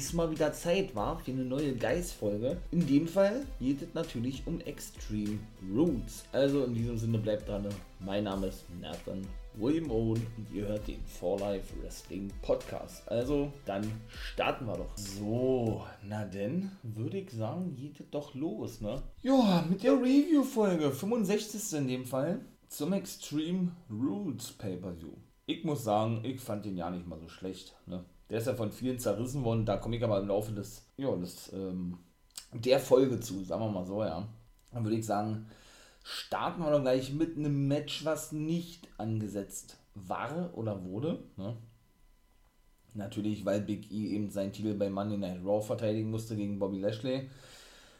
ist mal wieder Zeit war für eine neue Geist-Folge. In dem Fall geht es natürlich um Extreme Roots. Also in diesem Sinne bleibt dran. Mein Name ist Nathan William Owen und ihr hört den For Life Wrestling Podcast. Also dann starten wir doch. So, na denn, würde ich sagen, geht es doch los, ne? Ja, mit der Review-Folge, 65. in dem Fall, zum Extreme Roots Pay-Per-View. Ich muss sagen, ich fand den ja nicht mal so schlecht, ne? Der ist ja von vielen zerrissen worden. Da komme ich aber im Laufe des, ja, des, ähm, der Folge zu, sagen wir mal so, ja. Dann würde ich sagen, starten wir doch gleich mit einem Match, was nicht angesetzt war oder wurde. Ne? Natürlich, weil Big E eben seinen Titel bei Monday Night Raw verteidigen musste gegen Bobby Lashley.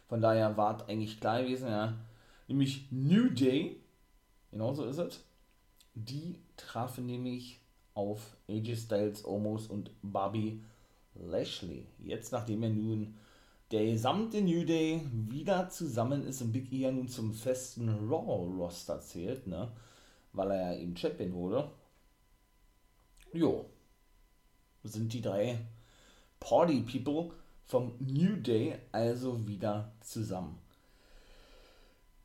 Von daher war es eigentlich klar gewesen, ja. Nämlich New Day, genau so ist es. Die trafen nämlich auf AJ Styles, Omos und Bobby Lashley. Jetzt, nachdem er nun der gesamte New Day wieder zusammen ist und Big E ja nun zum festen Raw-Roster zählt, ne? weil er ja eben Champion wurde. Jo, sind die drei Party People vom New Day also wieder zusammen.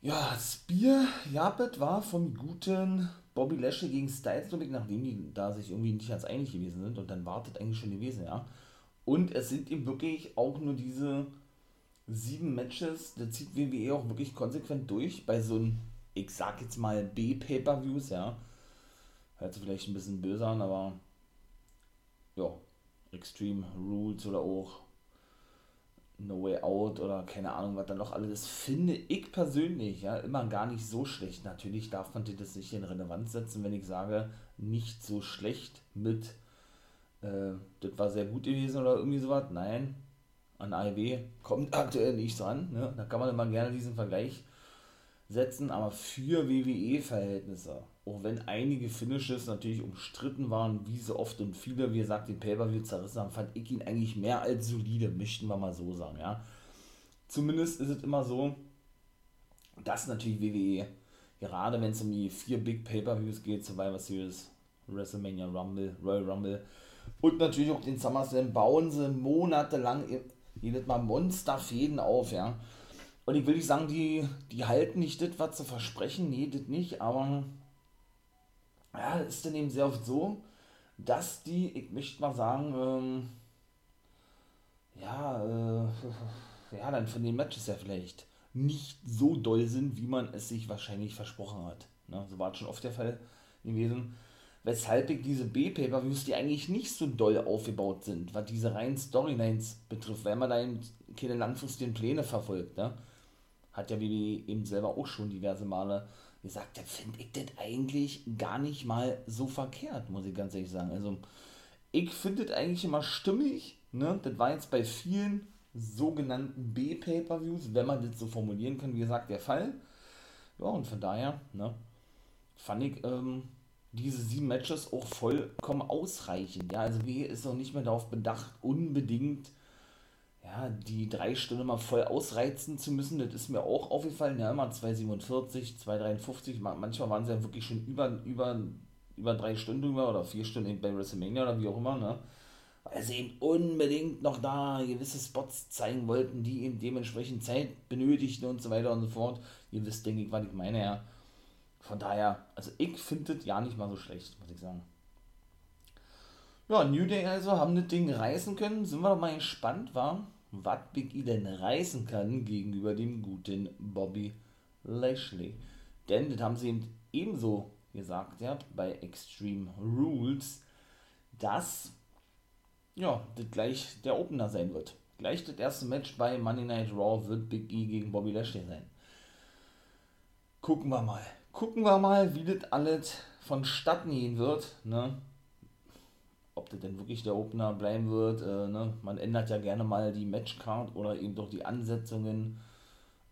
Ja, Spear Japet war vom guten Bobby Lashley gegen Styles, ich, nachdem die da sich irgendwie nicht ganz einig gewesen sind und dann wartet eigentlich schon gewesen, ja. Und es sind eben wirklich auch nur diese sieben Matches, da zieht WWE auch wirklich konsequent durch bei so einem, ich sag jetzt mal B-Pay-Per-Views, ja. Hört sich vielleicht ein bisschen böse an, aber ja, Extreme Rules oder auch No Way Out oder keine Ahnung, was da noch alles ist, finde ich persönlich ja immer gar nicht so schlecht. Natürlich darf man das nicht in Relevanz setzen, wenn ich sage, nicht so schlecht mit, äh, das war sehr gut gewesen oder irgendwie sowas. Nein, an AEW kommt aktuell nicht dran. Ne? Da kann man immer gerne diesen Vergleich setzen, aber für WWE-Verhältnisse, auch wenn einige Finishes natürlich umstritten waren, wie so oft und viele, wie gesagt, den Pay-Per-View zerrissen haben, fand ich ihn eigentlich mehr als solide, möchten wir mal so sagen, ja. Zumindest ist es immer so, dass natürlich WWE, gerade wenn es um die vier Big Pay-Per-Views geht, Survivor Series, WrestleMania Rumble, Royal Rumble und natürlich auch den SummerSlam, bauen sie monatelang jedes Mal Monsterfäden auf, ja und ich will nicht sagen, die, die halten nicht das, was sie versprechen, nee, das nicht, aber ja, ist dann eben sehr oft so, dass die, ich möchte mal sagen, ähm, ja, äh, ja, dann von den Matches ja vielleicht nicht so doll sind, wie man es sich wahrscheinlich versprochen hat. Ne? So war es schon oft der Fall gewesen. Weshalb ich diese B-Pay-Per-Views, die eigentlich nicht so doll aufgebaut sind, was diese reinen Storylines betrifft, weil man da eben keine langfristigen Pläne verfolgt, ne? hat ja WWE eben selber auch schon diverse Male gesagt, da finde ich das eigentlich gar nicht mal so verkehrt, muss ich ganz ehrlich sagen. Also ich finde das eigentlich immer stimmig, ne? Das war jetzt bei vielen sogenannten B-Pay-Per-Views, wenn man das so formulieren kann, wie gesagt, der Fall. Ja, und von daher, ne, fand ich ähm, diese sieben Matches auch vollkommen ausreichend. Ja, also WWE ist auch nicht mehr darauf bedacht, unbedingt ja, die drei Stunden mal voll ausreizen zu müssen, das ist mir auch aufgefallen. Ja, immer 2,47, 2,53, manchmal waren sie ja wirklich schon über, über, über drei Stunden drüber oder vier Stunden bei WrestleMania oder wie auch immer, ne? Weil sie eben unbedingt noch da gewisse Spots zeigen wollten, die eben dementsprechend Zeit benötigten und so weiter und so fort. Ihr wisst, denke ich, was ich meine, ja. Von daher, also ich finde das ja nicht mal so schlecht, muss ich sagen. Ja, New Day also haben das Ding reißen können. Sind wir doch mal gespannt, war was Big E denn reißen kann gegenüber dem guten Bobby Lashley. Denn das haben sie eben ebenso gesagt, ja, bei Extreme Rules, dass ja, das gleich der Opener sein wird. Gleich das erste Match bei Monday Night Raw wird Big E gegen Bobby Lashley sein. Gucken wir mal. Gucken wir mal, wie das alles vonstatten gehen wird. Ne? Ob das denn wirklich der Opener bleiben wird. Äh, ne? Man ändert ja gerne mal die Matchcard oder eben doch die Ansetzungen.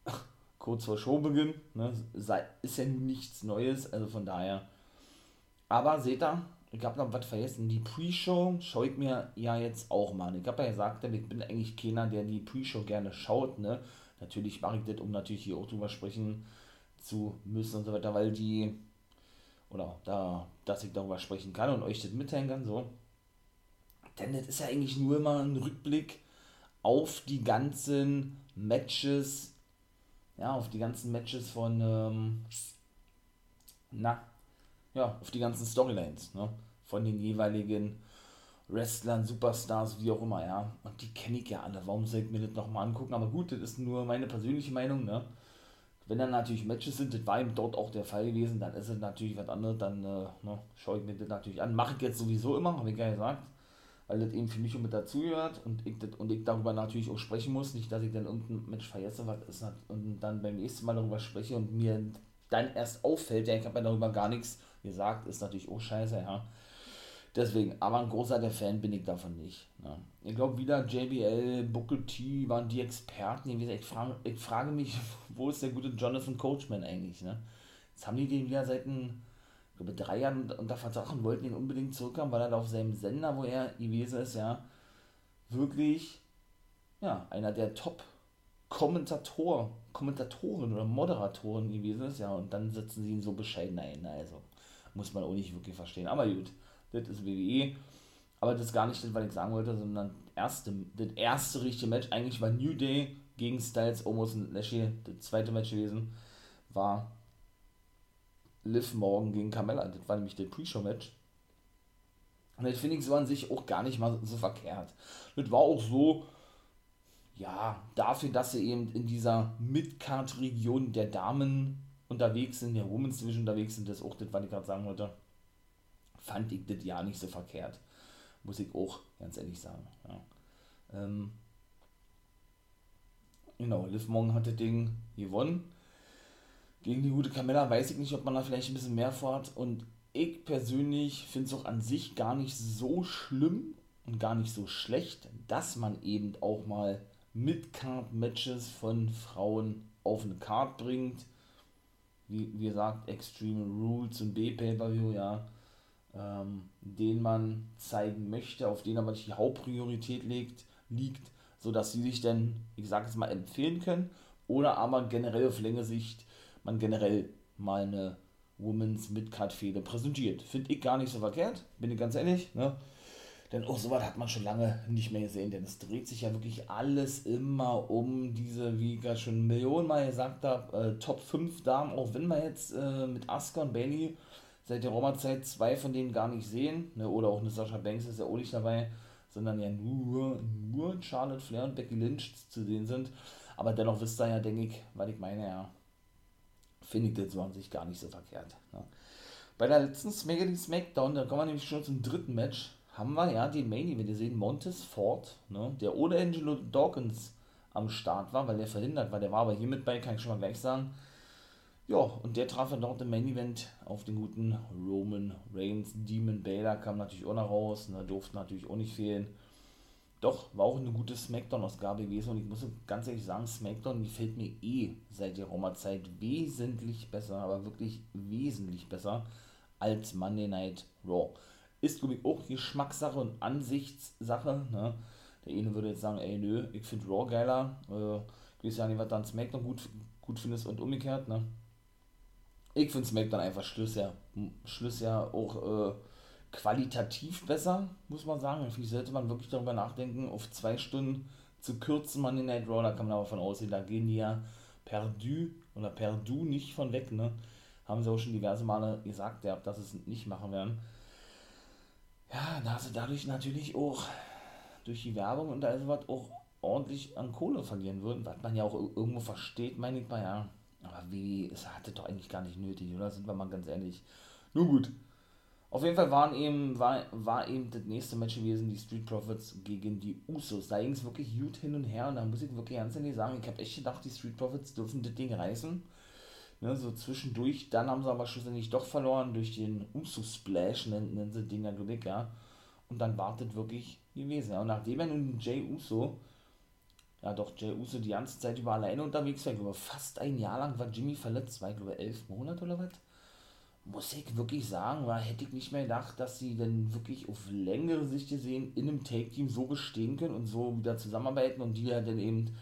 kurz vor Showbeginn. Ne? Ist ja nichts Neues, also von daher. Aber seht ihr, ich habe noch was vergessen. Die Pre-Show schaue ich mir ja jetzt auch mal. Ich habe ja gesagt, ich bin eigentlich keiner, der die Pre-Show gerne schaut. Ne? Natürlich mache ich das, um natürlich hier auch drüber sprechen zu müssen und so weiter, weil die, oder da, dass ich darüber sprechen kann und euch das mitteilen kann, so. Denn das ist ja eigentlich nur immer ein Rückblick auf die ganzen Matches, ja, auf die ganzen Matches von, ähm, na, ja, auf die ganzen Storylines, ne, von den jeweiligen Wrestlern, Superstars, wie auch immer, ja. Und die kenne ich ja alle. Warum soll ich mir das nochmal angucken? Aber gut, das ist nur meine persönliche Meinung, ne. Wenn dann natürlich Matches sind, das war eben dort auch der Fall gewesen, dann ist es natürlich was anderes, dann äh, ne, schaue ich mir das natürlich an. Mache ich jetzt sowieso immer, habe ich ja gesagt, weil das eben für mich mit dazugehört und ich, das, und ich darüber natürlich auch sprechen muss. Nicht, dass ich dann irgendein Match vergesse, was ist und dann beim nächsten Mal darüber spreche und mir dann erst auffällt, ja, ich habe ja darüber gar nichts gesagt, ist natürlich auch scheiße, ja. Deswegen, aber ein großer Fan bin ich davon nicht. Ne? Ich glaube, wieder JBL, Booker T waren die Experten. Ich frage, ich frage mich, wo ist der gute Jonathan Coachman eigentlich? Ne? Jetzt haben die den wieder seit ein, ich glaube, drei Jahren unter Vertrag und wollten ihn unbedingt zurückhaben, weil er da auf seinem Sender, wo er gewesen ist, ja, wirklich ja, einer der Top-Kommentator, Kommentatoren oder Moderatoren gewesen ist, ja, und dann setzen sie ihn so bescheiden ein. Also muss man auch nicht wirklich verstehen. Aber gut das ist WWE. Aber das ist gar nicht das, was ich sagen wollte, sondern erste, das erste richtige Match, eigentlich war New Day gegen Styles, Omos und Lashley, das zweite Match gewesen, war Liv Morgan gegen Carmella. Das war nämlich das Pre-Show-Match. Und das finde ich so an sich auch gar nicht mal so verkehrt. Das war auch so, ja, dafür, dass sie eben in dieser Mid-Card-Region der Damen unterwegs sind, der Women's Division unterwegs sind, das auch das, was ich gerade sagen wollte fand ich das ja nicht so verkehrt. Muss ich auch ganz ehrlich sagen. Ja. Ähm, genau, Liv Morgan hat das Ding gewonnen. Gegen die gute Camilla weiß ich nicht, ob man da vielleicht ein bisschen mehr vorhat. Und ich persönlich finde es auch an sich gar nicht so schlimm und gar nicht so schlecht, dass man eben auch mal Mid-Card-Matches von Frauen auf eine Card bringt. Wie, wie gesagt, Extreme Rules und B-Pay-Per-View, ja ähm, den man zeigen möchte, auf den aber nicht die Hauptpriorität legt, liegt, sodass sie sich dann, ich sage es mal, empfehlen können oder aber generell auf längere Sicht man generell mal eine Women's Midcard-Fehde präsentiert. Finde ich gar nicht so verkehrt, bin ich ganz ehrlich. Ne? Denn auch sowas hat man schon lange nicht mehr gesehen, denn es dreht sich ja wirklich alles immer um diese, wie ich gerade schon Millionenmal gesagt habe, äh, Top 5 Damen, auch wenn man jetzt äh, mit Asuka und Bailey seit der Roma-Zeit zwei von denen gar nicht sehen, ne, oder auch eine Sascha Banks ist ja auch nicht dabei, sondern ja nur, nur Charlotte Flair und Becky Lynch zu sehen sind. Aber dennoch wisst ihr ja, denke ich, weil ich meine, ja, finde ich das an sich gar nicht so verkehrt. Ne. Bei der letzten Smackity Smackdown, da kommen wir nämlich schon zum dritten Match, haben wir ja den Main Event gesehen, Montes Ford, ne, der ohne Angelo Dawkins am Start war, weil der verhindert war. Der war aber hier mit bei, kann ich schon mal gleich sagen. Ja, und der traf dann dort im Main Event auf den guten Roman Reigns. Demon Baylor kam natürlich auch noch raus, ne, durfte natürlich auch nicht fehlen. Doch, war auch eine gute Smackdown-Ausgabe gewesen und ich muss ganz ehrlich sagen, Smackdown gefällt mir eh seit der Roma-Zeit wesentlich besser, aber wirklich wesentlich besser als Monday Night Raw. Ist, glaube ich, auch Geschmackssache und Ansichtssache. Ne? Der eine würde jetzt sagen, ey, nö, ich finde Raw geiler. Äh, ich weiß ja nicht, was dann Smackdown gut, gut findest und umgekehrt. Ne? Ich finde SmackDown einfach Schluss ja auch äh, qualitativ besser, muss man sagen. Vielleicht sollte man wirklich darüber nachdenken, auf zwei Stunden zu kürzen man den Night Raw, kann man aber von aussehen, da gehen die ja perdu oder perdu nicht von weg, ne? Haben sie auch schon diverse Male gesagt, ja, dass sie es nicht machen werden. Ja, da sie dadurch natürlich auch durch die Werbung und all sowas auch ordentlich an Kohle verlieren würden, was man ja auch irgendwo versteht, meine ich mal, ja aber wie, es hatte doch eigentlich gar nicht nötig, oder? Sind wir mal ganz ehrlich. Nur gut. Auf jeden Fall waren eben, war, war eben das nächste Match gewesen, die Street Profits gegen die Usos. Da ging es wirklich gut hin und her und da muss ich wirklich ganz ehrlich sagen, ich habe echt gedacht, die Street Profits dürfen das Ding reißen. Ne, so zwischendurch, dann haben sie aber schlussendlich doch verloren durch den Uso-Splash, nennen, nennen sie glaube ich, ja. Und dann wartet wirklich gewesen. Ja. Und nachdem er nun Jay Uso ja doch, Jay Uso die ganze Zeit über alleine unterwegs war. Ich glaube, fast ein Jahr lang war Jimmy verletzt, war ich glaube elf Monate oder was. Muss ich wirklich sagen, war, hätte ich nicht mehr gedacht, dass sie dann wirklich auf längere Sicht gesehen in einem Take-Team so bestehen können und so wieder zusammenarbeiten und die ja dann eben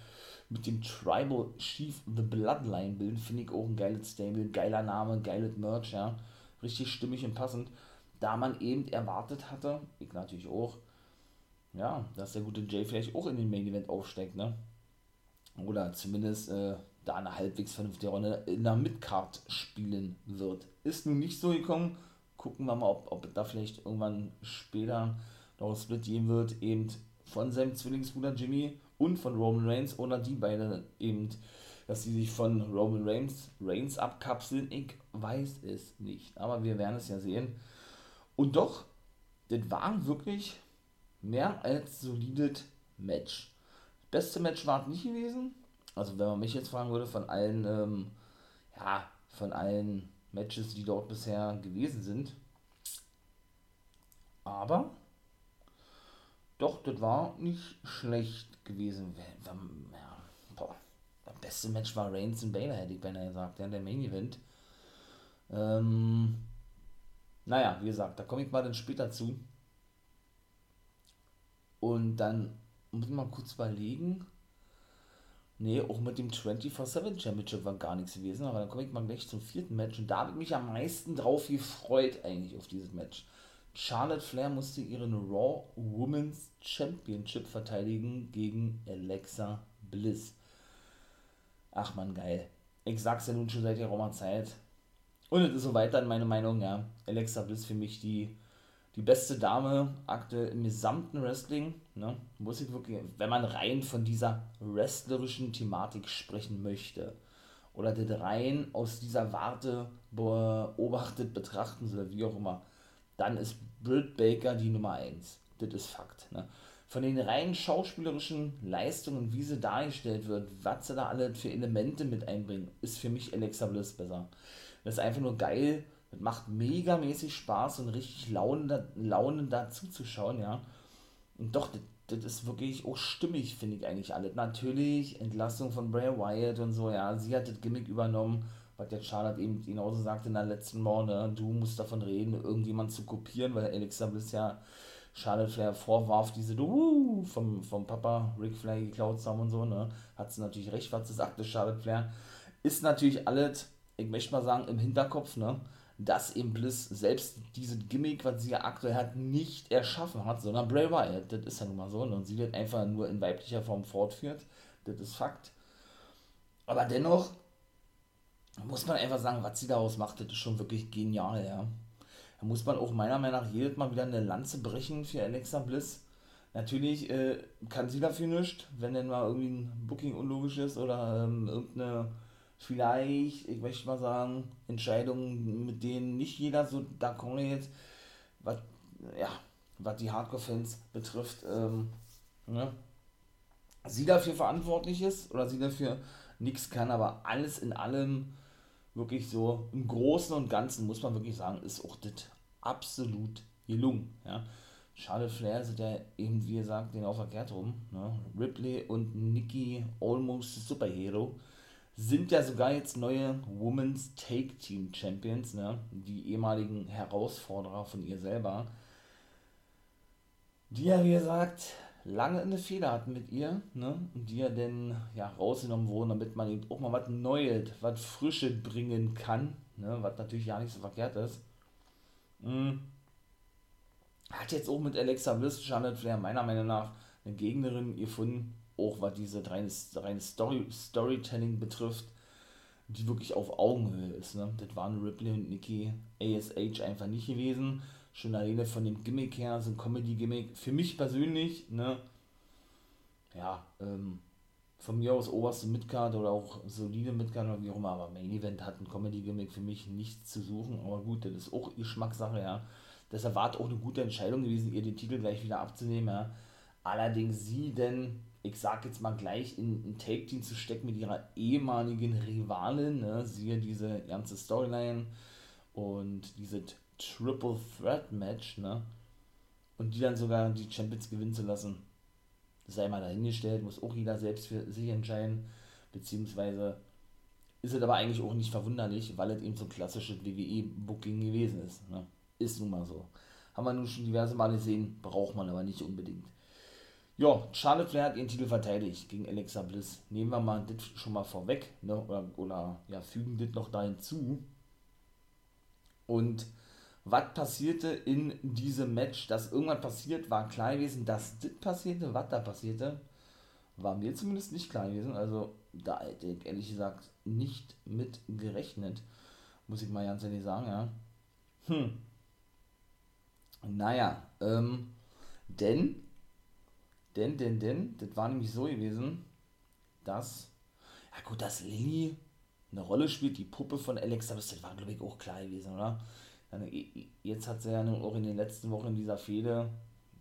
mit dem Tribal Chief The Bloodline bilden, finde ich auch ein geiles Stable, geiler Name, geiles Merch, ja. Richtig stimmig und passend. Da man eben erwartet hatte, ich natürlich auch, ja, dass der gute Jay vielleicht auch in den Main Event aufsteigt, ne? Oder zumindest äh, da eine halbwegs vernünftige Rolle in der Midcard spielen wird. Ist nun nicht so gekommen. Gucken wir mal, ob, ob da vielleicht irgendwann später noch ein Split geben wird, eben von seinem Zwillingsbruder Jimmy und von Roman Reigns oder die beiden eben, dass sie sich von Roman Reigns, Reigns abkapseln. Ich weiß es nicht, aber wir werden es ja sehen. Und doch, das war wirklich mehr als solides Match. Beste Match war es nicht gewesen. Also wenn man mich jetzt fragen würde, von allen, ähm, ja, von allen Matches, die dort bisher gewesen sind. Aber doch, das war nicht schlecht gewesen. Ja, boah, das beste Match war Reigns und Baylor, hätte ich beinahe gesagt, ja, der Main Event. Ähm, naja, wie gesagt, da komme ich mal dann später zu. Und dann muss man kurz überlegen. Nee, auch mit dem 24-7 Championship war gar nichts gewesen, aber dann komme ich mal gleich zum vierten Match und da habe ich mich am meisten drauf gefreut, eigentlich, auf dieses Match. Charlotte Flair musste ihren Raw Women's Championship verteidigen gegen Alexa Bliss. Ach man, geil. Ich sag's ja nun schon seit geraumer Zeit. Und es ist so weiter in meiner Meinung, ja. Alexa Bliss für mich die die beste Dame aktuell im gesamten Wrestling. Ne? Muss ich wirklich, wenn man rein von dieser wrestlerischen Thematik sprechen möchte oder das rein aus dieser Warte beobachtet betrachten soll, wie auch immer, dann ist Britt Baker die Nummer 1. Das ist Fakt. Ne? Von den rein schauspielerischen Leistungen, wie sie dargestellt wird, was sie da alle für Elemente mit einbringen, ist für mich Alexa Bliss besser. Das ist einfach nur geil, das macht megamäßig Spaß und richtig Laune, Laune dazu zu schauen, ja. Und doch, das, das ist wirklich auch stimmig, finde ich eigentlich alles. Natürlich, Entlassung von Bray Wyatt und so, ja. Sie hat das Gimmick übernommen, was der Charlotte eben genauso sagte in der letzten Woche, ne? du musst davon reden, irgendjemand zu kopieren, weil Alexa Bliss ja Charlotte Flair vorwarf, diese du vom, vom Papa Ric Flair geklaut zu haben und so, ne? Hat sie natürlich recht, was sie sagte, Charlotte Flair. Ist natürlich alles, ich möchte mal sagen, im Hinterkopf, ne? Dass eben Bliss selbst diese Gimmick, was sie ja aktuell hat, nicht erschaffen hat, sondern Bray Wyatt. Das ist ja nun mal so. Ne? Und sie wird einfach nur in weiblicher Form fortführt. Das ist Fakt. Aber dennoch muss man einfach sagen, was sie daraus macht, das ist schon wirklich genial, ja. Da muss man auch meiner Meinung nach jedes Mal wieder eine Lanze brechen für Alexa Bliss. Natürlich äh, kann sie dafür nichts, wenn denn mal irgendwie ein Booking unlogisch ist oder ähm, irgendeine vielleicht, ich möchte mal sagen, Entscheidungen, mit denen nicht jeder so d'accord ist, was, ja, was die Hardcore-Fans betrifft, ähm, ne? sie dafür verantwortlich ist oder sie dafür nichts kann, aber alles in allem wirklich so im Großen und Ganzen, muss man wirklich sagen, ist auch das absolut gelungen. Ja. Charlotte Flair sind ja eben, wie gesagt, den auch verkehrt rum. Ne? Ripley und Nikki Almost Superhero sind ja sogar jetzt neue Women's Take Team Champions, ne? die ehemaligen Herausforderer von ihr selber, die ja, wie gesagt, lange eine Fehler hatten mit ihr, ne? und die ja dann ja, rausgenommen wurden, damit man eben auch mal was Neues, was Frisches bringen kann, ne? was natürlich ja nicht so verkehrt ist. Hm. Hat jetzt auch mit Alexa Bliss, Charlotte Flair meiner Meinung nach eine Gegnerin gefunden, auch was diese reine, reine Story, Storytelling betrifft, die wirklich auf Augenhöhe ist. Ne? Das waren Ripley und Nikki ASH einfach nicht gewesen. Schon alleine von dem Gimmick her, so ein Comedy-Gimmick. Für mich persönlich, ne, ja, ähm, von mir aus oberste Midcard oder auch solide Midcard oder wie auch immer, aber Main Event hat ein Comedy-Gimmick für mich nichts zu suchen. Aber gut, das ist auch Geschmackssache, ja. Deshalb war es auch eine gute Entscheidung gewesen, ihr den Titel gleich wieder abzunehmen, ja. Allerdings sie denn ich sag jetzt mal gleich, in ein Take-Team zu stecken mit ihrer ehemaligen Rivalin, ne? siehe diese ganze Storyline und diese Triple Threat Match, ne? Und die dann sogar die Champions gewinnen zu lassen. sei mal dahingestellt, muss auch jeder selbst für sich entscheiden, beziehungsweise ist es aber eigentlich auch nicht verwunderlich, weil es eben so ein klassisches WWE-Booking gewesen ist. Ne? Ist nun mal so. Haben wir nun schon diverse Male gesehen, braucht man aber nicht unbedingt. Ja, Charlotte Flair hat ihren Titel verteidigt gegen Alexa Bliss. Nehmen wir mal das schon mal vorweg, ne? oder, oder ja, fügen das noch da hinzu. Und was passierte in diesem Match? Dass irgendwas passiert, war klar gewesen. Dass das passierte, was da passierte, war mir zumindest nicht klar gewesen. Also da hätte ich ehrlich gesagt nicht mit gerechnet. Muss ich mal ganz ehrlich sagen, ja. Hm. Naja, ähm, denn, denn, denn, denn, das war nämlich so gewesen, dass, ja gut, dass Lilly eine Rolle spielt, die Puppe von Alexa, das war glaube ich auch klar gewesen, oder? Jetzt hat sie ja auch in den letzten Wochen in dieser Fehde,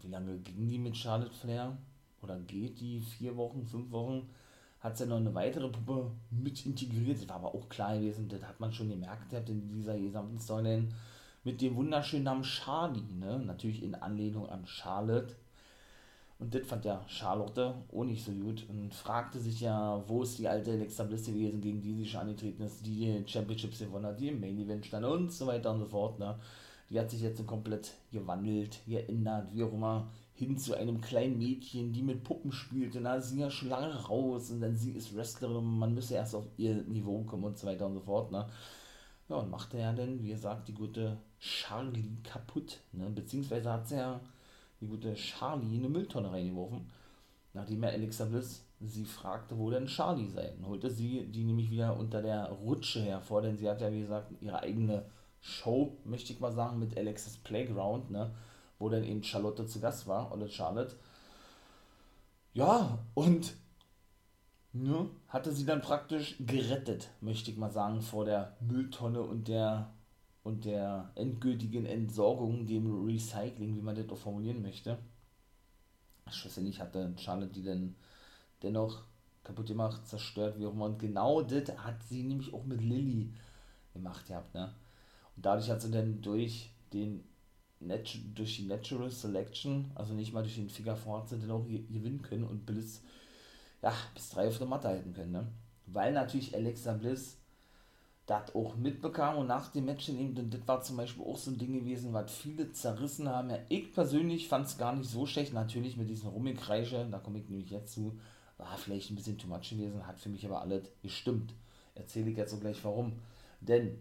wie lange ging die mit Charlotte Flair? Oder geht die? Vier Wochen, fünf Wochen? Hat sie noch eine weitere Puppe mit integriert. Das war aber auch klar gewesen, das hat man schon gemerkt in dieser gesamten Storyline mit dem wunderschönen Namen Charlie, ne? Natürlich in Anlehnung an Charlotte. Und das fand ja Charlotte auch nicht so gut und fragte sich ja, wo ist die alte Alexa Bliss gewesen, gegen die sie schon angetreten ist, die die Championships gewonnen hat, die im Main Event stand und so weiter und so fort. Ne? Die hat sich jetzt komplett gewandelt, geändert, wie auch immer, hin zu einem kleinen Mädchen, die mit Puppen spielte. Na, sie ja schon lange raus und dann sie ist Wrestlerin, man müsse erst auf ihr Niveau kommen und so weiter und so fort. Ne? Ja, und machte ja dann, wie gesagt, die gute Charlie kaputt. Ne? Beziehungsweise hat sie ja die gute Charlie in eine Mülltonne reingeworfen, nachdem er Alexa Bliss sie fragte, wo denn Charlie sei. Dann holte sie die nämlich wieder unter der Rutsche hervor, denn sie hat ja, wie gesagt, ihre eigene Show, möchte ich mal sagen, mit Alexis Playground, ne, wo dann eben Charlotte zu Gast war, oder Charlotte. Ja, und ne, hatte sie dann praktisch gerettet, möchte ich mal sagen, vor der Mülltonne und der und der endgültigen Entsorgung, dem Recycling, wie man das auch formulieren möchte. Schlussendlich hatte Charlotte die dann dennoch kaputt gemacht, zerstört, wie auch immer. Und genau das hat sie nämlich auch mit Lilly gemacht gehabt, ne? Und dadurch hat sie dann durch den durch die Natural Selection, also nicht mal durch den Figure Four, sie dann auch gewinnen können und Bliss, ja, bis drei auf der Matte halten können, ne? Weil natürlich Alexa Bliss das auch mitbekam und nach dem Match eben, denn das war zum Beispiel auch so ein Ding gewesen, was viele zerrissen haben. Ja, ich persönlich fand es gar nicht so schlecht, natürlich mit diesen Rummikreische, da komme ich nämlich jetzt zu, war vielleicht ein bisschen too much gewesen, hat für mich aber alles gestimmt. Erzähle ich jetzt so gleich warum. Denn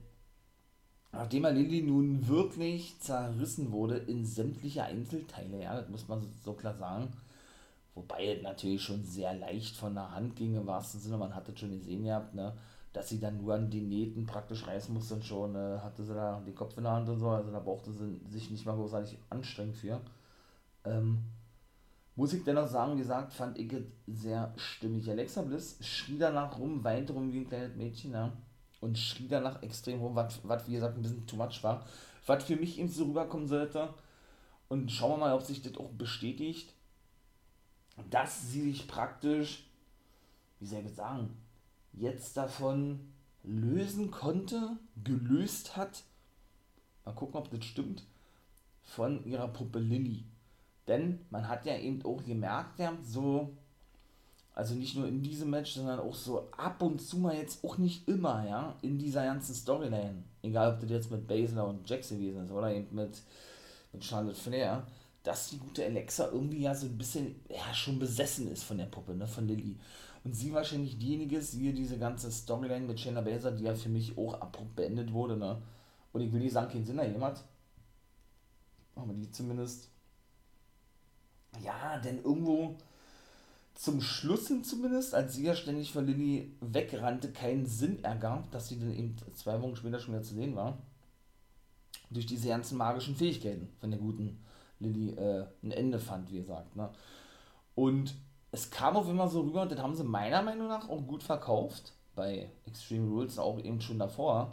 nachdem Lilly nun wirklich zerrissen wurde in sämtliche Einzelteile, ja, das muss man so klar sagen, wobei es natürlich schon sehr leicht von der Hand ging, im wahrsten Sinne, man hat es schon gesehen gehabt, ne, dass sie dann nur an die Nähten praktisch reißen musste und schon äh, hatte sie da den Kopf in der Hand und so, also da brauchte sie sich nicht mal großartig anstrengen für. Ähm, muss ich dennoch sagen, wie gesagt, fand ich es sehr stimmig. Alexa Bliss schrie danach rum, weinte rum wie ein kleines Mädchen, ja, und schrie danach extrem rum, was wie gesagt ein bisschen too much war. Was für mich eben so rüberkommen sollte. Und schauen wir mal, ob sich das auch bestätigt, dass sie sich praktisch, wie soll ich das sagen, jetzt davon lösen konnte, gelöst hat, mal gucken, ob das stimmt, von ihrer Puppe Lilly. Denn man hat ja eben auch gemerkt, ja, so, also nicht nur in diesem Match, sondern auch so ab und zu mal jetzt auch nicht immer, ja, in dieser ganzen Storyline. Egal, ob das jetzt mit Baszler und Jax gewesen ist oder eben mit, mit Charlotte Flair, dass die gute Alexa irgendwie ja so ein bisschen, ja, schon besessen ist von der Puppe, ne, von Lilly und sie wahrscheinlich diejenige ist, die diese ganze Storyline mit Shayna Baszler, die ja für mich auch abrupt beendet wurde, ne? Und ich will nicht sagen, keinen Sinn hat. Aber die zumindest. Ja, denn irgendwo zum Schluss hin zumindest, als sie ja ständig von Lilly wegrannte, keinen Sinn ergab, dass sie dann eben zwei Wochen später schon wieder zu sehen war. Durch diese ganzen magischen Fähigkeiten von der guten Lilly äh, ein Ende fand, wie gesagt. Ne? Und es kam auf immer so rüber, und das haben sie meiner Meinung nach auch gut verkauft, bei Extreme Rules auch eben schon davor,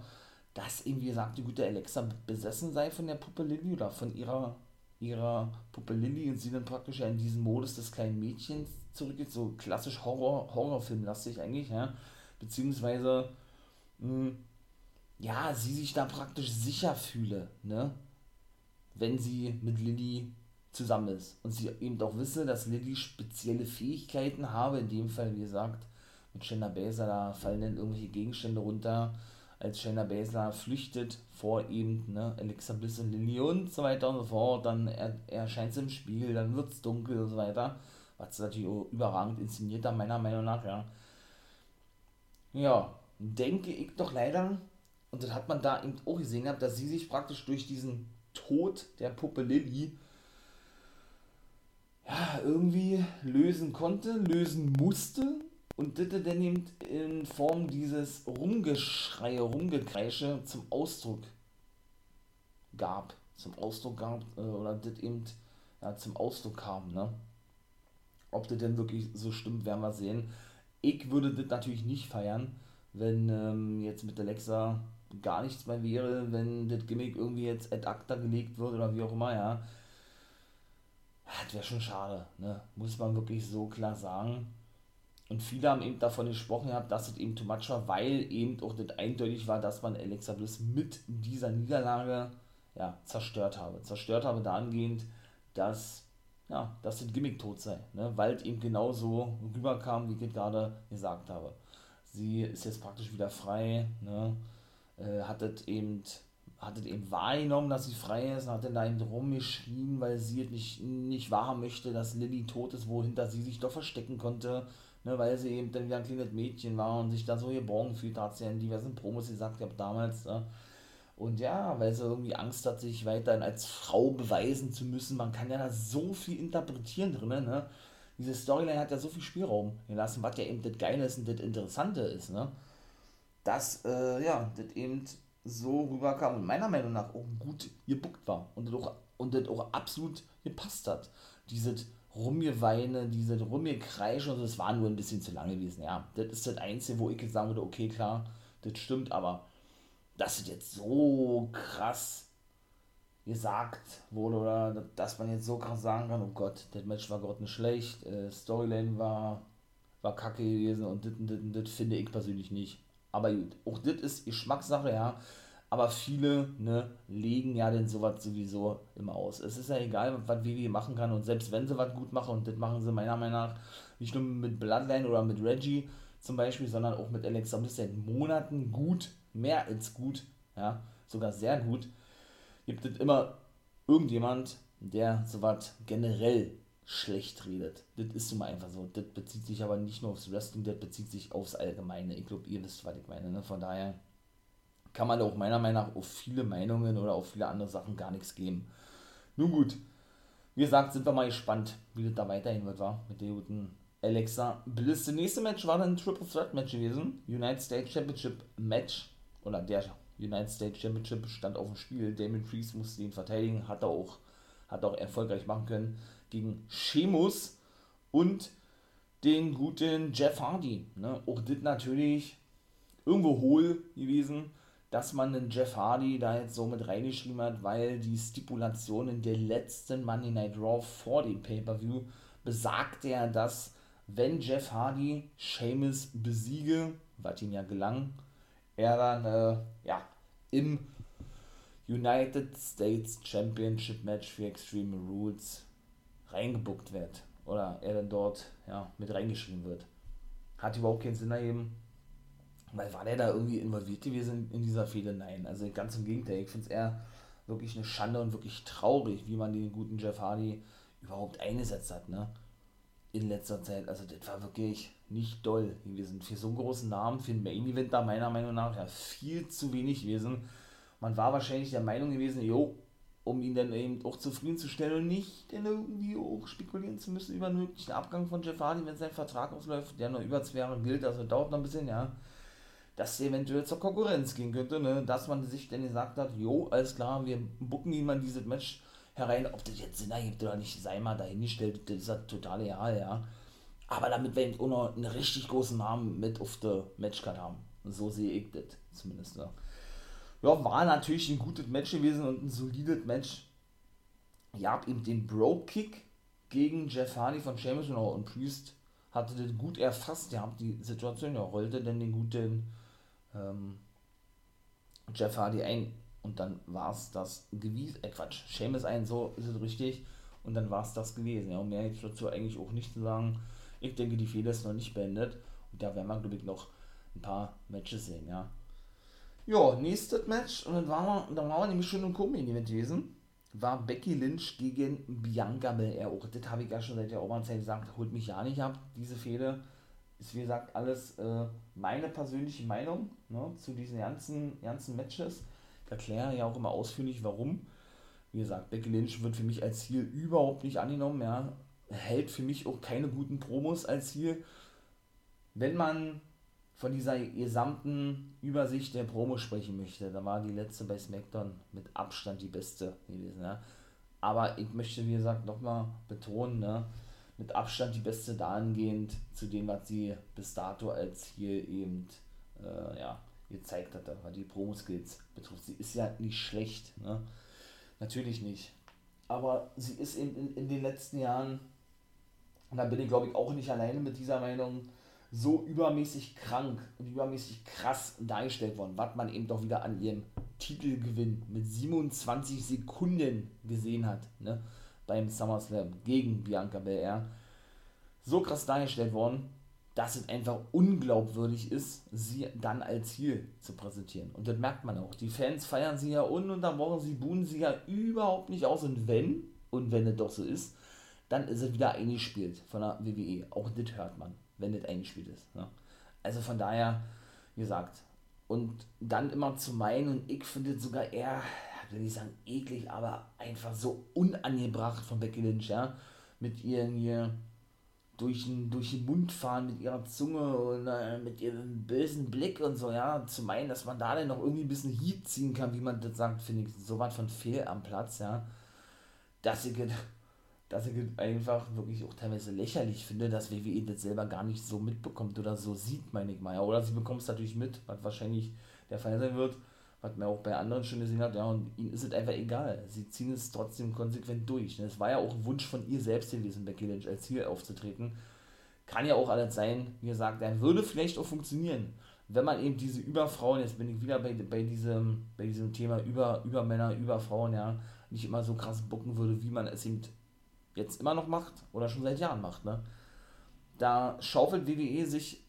dass eben, wie gesagt, die gute Alexa besessen sei von der Puppe Lilly oder von ihrer, ihrer Puppe Lilly und sie dann praktisch in diesen Modus des kleinen Mädchens zurückgeht, so klassisch Horror, Horrorfilmlastig eigentlich, ja, beziehungsweise, mh, hm, ja, sie sich da praktisch sicher fühle, ne, wenn sie mit Lilly zusammen ist. Und sie eben auch wisse, dass Lilly spezielle Fähigkeiten habe, in dem Fall, wie gesagt, mit Shayna Baszler, da fallen dann irgendwelche Gegenstände runter, als Shayna Baszler flüchtet vor eben ne, Alexa Bliss und Lilly und so weiter und so fort, dann er, erscheint sie im Spiel, dann wird es dunkel und so weiter, was natürlich auch überragend inszeniert hat, meiner Meinung nach, ja. Ja, denke ich doch leider, und das hat man da eben auch gesehen, dass sie sich praktisch durch diesen Tod der Puppe Lilly ja, irgendwie lösen konnte, lösen musste und das dann eben in Form dieses Rumgeschreie, Rumgekreische zum Ausdruck gab, zum Ausdruck gab äh, oder das eben ja, zum Ausdruck kam, ne? Ob das denn wirklich so stimmt, werden wir sehen. Ich würde das natürlich nicht feiern, wenn ähm, jetzt mit Alexa gar nichts mehr wäre, wenn das Gimmick irgendwie jetzt ad acta gelegt wird oder wie auch immer, ja. Das wäre schon schade, ne? Muss man wirklich so klar sagen. Und viele haben eben davon gesprochen dass es eben too much war, weil eben auch das eindeutig war, dass man Alexa Bliss mit dieser Niederlage ja, zerstört habe. Zerstört habe dahingehend, dass, ja, dass das Gimmick tot sei, ne? weil es eben genauso rüberkam, wie ich gerade gesagt habe. Sie ist jetzt praktisch wieder frei, ne? äh, hat es eben hat es eben wahrgenommen, dass sie frei ist, hat dann da eben rumgeschrien, weil sie es nicht, nicht wahrhaben möchte, dass Lilly tot ist, wohinter sie sich doch verstecken konnte ne, weil sie eben dann wieder ein kleines Mädchen war und sich da so geborgen fühlt, hat sie in diversen Promos gesagt, ich damals, ne, und ja, weil sie irgendwie Angst hat, sich weiterhin als Frau beweisen zu müssen. Man kann ja da so viel interpretieren drin, ne? Diese Storyline hat ja so viel Spielraum gelassen, was ja eben das Geile ist und das Interessante ist, ne? Dass, äh, ja, das eben so rüberkam und meiner Meinung nach auch gut gebuckt war und das auch, und das auch absolut gepasst hat. Dieses Rumgeweine, diese Rumgekreische und so, das war nur ein bisschen zu lang gewesen. Ja, das ist das Einzige, wo ich jetzt sagen würde, okay, klar, das stimmt, aber dass es jetzt so krass gesagt wurde oder dass man jetzt so krass sagen kann, oh Gott, das Match war Gott nicht schlecht, äh, Storyline war, war kacke gewesen und das, das, das finde ich persönlich nicht. Aber gut, auch das ist Geschmackssache, ja. Aber viele ne, legen ja denn sowas sowieso immer aus. Es ist ja egal, was WWE machen kann. Und selbst wenn sie was gut machen, und das machen sie meiner Meinung nach nicht nur mit Bloodline oder mit Reggie zum Beispiel, sondern auch mit Alexa Bliss seit Monaten gut, mehr als gut, ja, sogar sehr gut, gibt es immer irgendjemand, der sowas generell schlecht redet. Das ist nun mal einfach so. Das bezieht sich aber nicht nur aufs Wrestling, das bezieht sich aufs Allgemeine. Ich glaube, ihr wisst, was ich meine. Ne? Von daher kann man auch meiner Meinung nach auf viele Meinungen oder auf viele andere Sachen gar nichts geben. Nun gut, wie gesagt, sind wir mal gespannt, wie das da weiterhin wird, war mit der guten Alexa Bliss. Das nächste Match war dann ein Triple Threat Match gewesen. United States Championship Match. Oder der United States Championship stand auf dem Spiel. Damon Priest musste ihn verteidigen, hat er auch, hat er auch erfolgreich machen können gegen Sheamus und den guten Jeff Hardy. Ne? Auch das natürlich irgendwo hohl gewesen dass man den Jeff Hardy da jetzt so mit reingeschrieben hat, weil die Stipulationen der letzten Monday Night Raw vor dem Pay-Per-View besagte ja, dass wenn Jeff Hardy Sheamus besiege, was ihm ja gelang, er dann äh, ja, im United States Championship Match für Extreme Rules reingebuckt wird. Oder er dann dort ja, mit reingeschrieben wird. Hat überhaupt keinen Sinn ergeben weil war der da irgendwie involviert gewesen in dieser Fehde? Nein. Also ganz im Gegenteil. Ich finde es eher wirklich eine Schande und wirklich traurig, wie man den guten Jeff Hardy überhaupt eingesetzt hat, ne? In letzter Zeit. Also das war wirklich nicht doll gewesen. Für so einen großen Namen, für einen Main Event da meiner Meinung nach ja viel zu wenig gewesen. Man war wahrscheinlich der Meinung gewesen, jo, um ihn dann eben auch zufriedenzustellen und nicht dann irgendwie auch spekulieren zu müssen über einen möglichen Abgang von Jeff Hardy, wenn sein Vertrag ausläuft, der noch über zwei Jahre gilt, also dauert noch ein bisschen, ja dass eventuell zur Konkurrenz gehen könnte, ne? dass man sich dann gesagt hat, jo, alles klar, wir bucken ihn mal in dieses Match herein, ob das jetzt Sinn ergibt oder nicht, sei mal dahingestellt, das ist ja total egal, ja. Aber damit wir eben auch noch einen richtig großen Namen mit auf der Matchcard haben. So sehe ich das zumindest. Ne? Ja, war natürlich ein gutes Match gewesen und ein solides Match. Ihr habt eben den Bro-Kick gegen Jeff Hardy von Sheamus und Priest hatte das gut erfasst. Ihr habt die Situation, ja, rollte denn den guten ähm, Jeff Hardy ein und dann war es das Gewies, äh Quatsch, Seamus ein, so ist es richtig. Und dann war es das gewesen. Ja. Und mehr jetzt dazu eigentlich auch nicht zu sagen. Ich denke, die Fehler ist noch nicht beendet. Und da werden wir, glaube ich, noch ein paar Matches sehen, ja. Ja, nächstes Match. Und dann waren wir, dann waren wir nämlich schon im Co-Main-Event gewesen. War Becky Lynch gegen Bianca Belair. Auch das habe ich ja schon seit der Oberzeit gesagt. Holt mich ja nicht ab, diese Fehde. Ist wie gesagt alles äh, meine persönliche Meinung ne, zu diesen ganzen, ganzen Matches. Ich erkläre ja auch immer ausführlich, warum. Wie gesagt, Becky Lynch wird für mich als Ziel überhaupt nicht angenommen. Ja. Hält für mich auch keine guten Promos als Ziel. Wenn man von dieser gesamten Übersicht der Promo sprechen möchte, dann war die letzte bei SmackDown mit Abstand die beste gewesen. Ja. Aber ich möchte, wie gesagt, nochmal betonen, ne, mit Abstand die beste dahingehend zu dem, was sie bis dato als hier eben äh, ja, gezeigt hatte, was die Promo-Skills betrifft. Sie ist ja nicht schlecht, ne? natürlich nicht. Aber sie ist eben in, in den letzten Jahren, und da bin ich glaube ich auch nicht alleine mit dieser Meinung, so übermäßig krank und übermäßig krass dargestellt worden, was man eben doch wieder an ihrem Titelgewinn mit 27 Sekunden gesehen hat, ne, beim SummerSlam gegen Bianca Belair, so krass dargestellt worden, dass es einfach unglaubwürdig ist, sie dann als Ziel zu präsentieren. Und das merkt man auch. Die Fans feiern sie ja ununterbrochen, sie buhen sie ja überhaupt nicht aus. Und wenn, und wenn es doch so ist, dann ist es wieder eingespielt von der WWE. Auch das hört man wenn das eingespielt ist. Ne? Also von daher, wie gesagt, und dann immer zu meinen, und ich finde es sogar eher, will ich sagen, eklig, aber einfach so unangebracht von Becky Lynch, ja, mit ihren hier durch den, durch den Mund fahren mit ihrer Zunge und äh, mit ihrem bösen Blick und so, ja, zu meinen, dass man da dann noch irgendwie ein bisschen Heat ziehen kann, wie man das sagt, finde ich so was von fehl am Platz, ja, dass ich dass ich einfach wirklich auch teilweise lächerlich finde, dass WWE das selber gar nicht so mitbekommt oder so sieht, meine ich mal. Ja, oder sie bekommt es natürlich mit, was wahrscheinlich der Fall sein wird, was man auch bei anderen schon gesehen hat, ja, und ihnen ist es einfach egal. Sie ziehen es trotzdem konsequent durch. Es war ja auch ein Wunsch von ihr selbst gewesen, Becky Lynch als Ziel aufzutreten. Kann ja auch alles sein, wie gesagt, er würde vielleicht auch funktionieren, wenn man eben diese Überfrauen, jetzt bin ich wieder bei, bei, diesem, bei diesem Thema über, Übermänner, Überfrauen, ja, nicht immer so krass bucken würde, wie man es eben jetzt immer noch macht oder schon seit Jahren macht. Ne? Da schaufelt WWE sich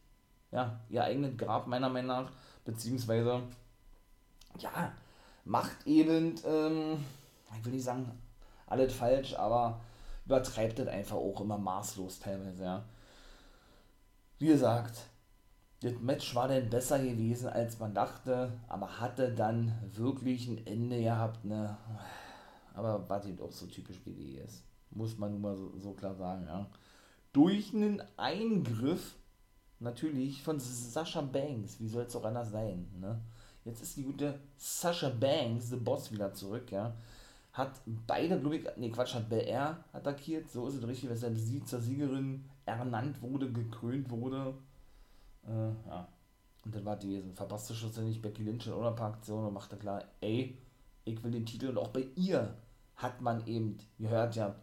ja, ihr eigenes Grab meiner Meinung nach, beziehungsweise ja, macht eben, ähm, ich will nicht sagen, alles falsch, aber übertreibt das einfach auch immer maßlos teilweise, ja. Wie gesagt, das Match war dann besser gewesen, als man dachte, aber hatte dann wirklich ein Ende gehabt, ne. Aber was eben auch so typisch WWE ist muss man nun mal so, so klar sagen, ja. Durch einen Eingriff natürlich von Sascha Banks, wie soll es auch anders sein, ne? Jetzt ist die gute Sascha Banks, the Boss, wieder zurück, ja. Hat beide, glaube ich, nee, Quatsch, hat BR attackiert, so ist es richtig, weshalb sie zur Siegerin ernannt wurde, gekrönt wurde. Äh, ja. Und dann war die. Verpasste schlussendlich Becky Lynch in Aktionen und machte klar, ey, ich will den Titel und auch bei ihr hat man eben gehört, ja,